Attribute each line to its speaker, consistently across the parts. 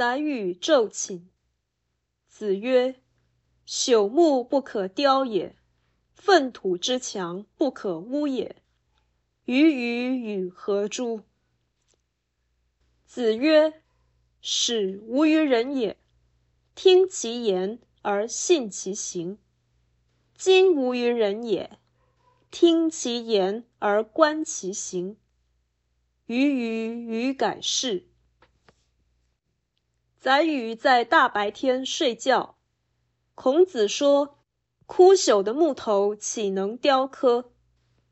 Speaker 1: 宰予昼寝。子曰：“朽木不可雕也，粪土之墙不可污也。鱼鱼与何诸？”子曰：“始无于人也，听其言而信其行；今无于人也，听其言而观其行。鱼鱼与改是。”宰予在大白天睡觉。孔子说：“枯朽的木头岂能雕刻？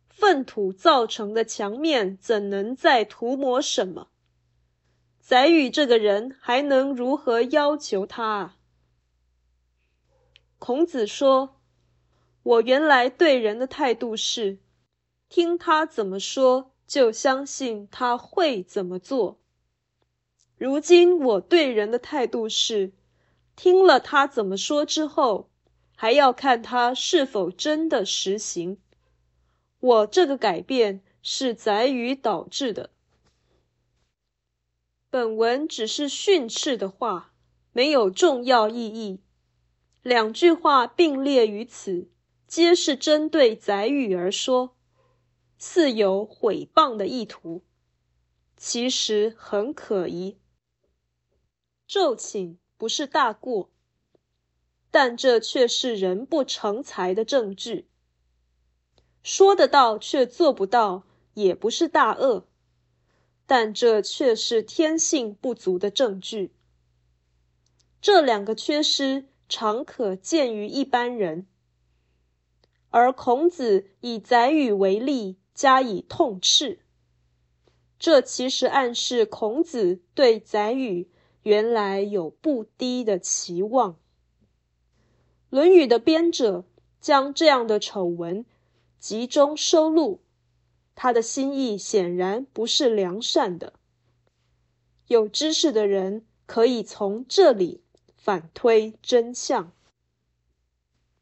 Speaker 1: 粪土造成的墙面怎能再涂抹什么？宰予这个人还能如何要求他啊？”孔子说：“我原来对人的态度是，听他怎么说，就相信他会怎么做。”如今我对人的态度是，听了他怎么说之后，还要看他是否真的实行。我这个改变是宰予导致的。本文只是训斥的话，没有重要意义。两句话并列于此，皆是针对宰予而说，似有毁谤的意图，其实很可疑。昼寝不是大过，但这却是人不成才的证据。说得到却做不到，也不是大恶，但这却是天性不足的证据。这两个缺失常可见于一般人，而孔子以宰予为例加以痛斥，这其实暗示孔子对宰予。原来有不低的期望。《论语》的编者将这样的丑闻集中收录，他的心意显然不是良善的。有知识的人可以从这里反推真相。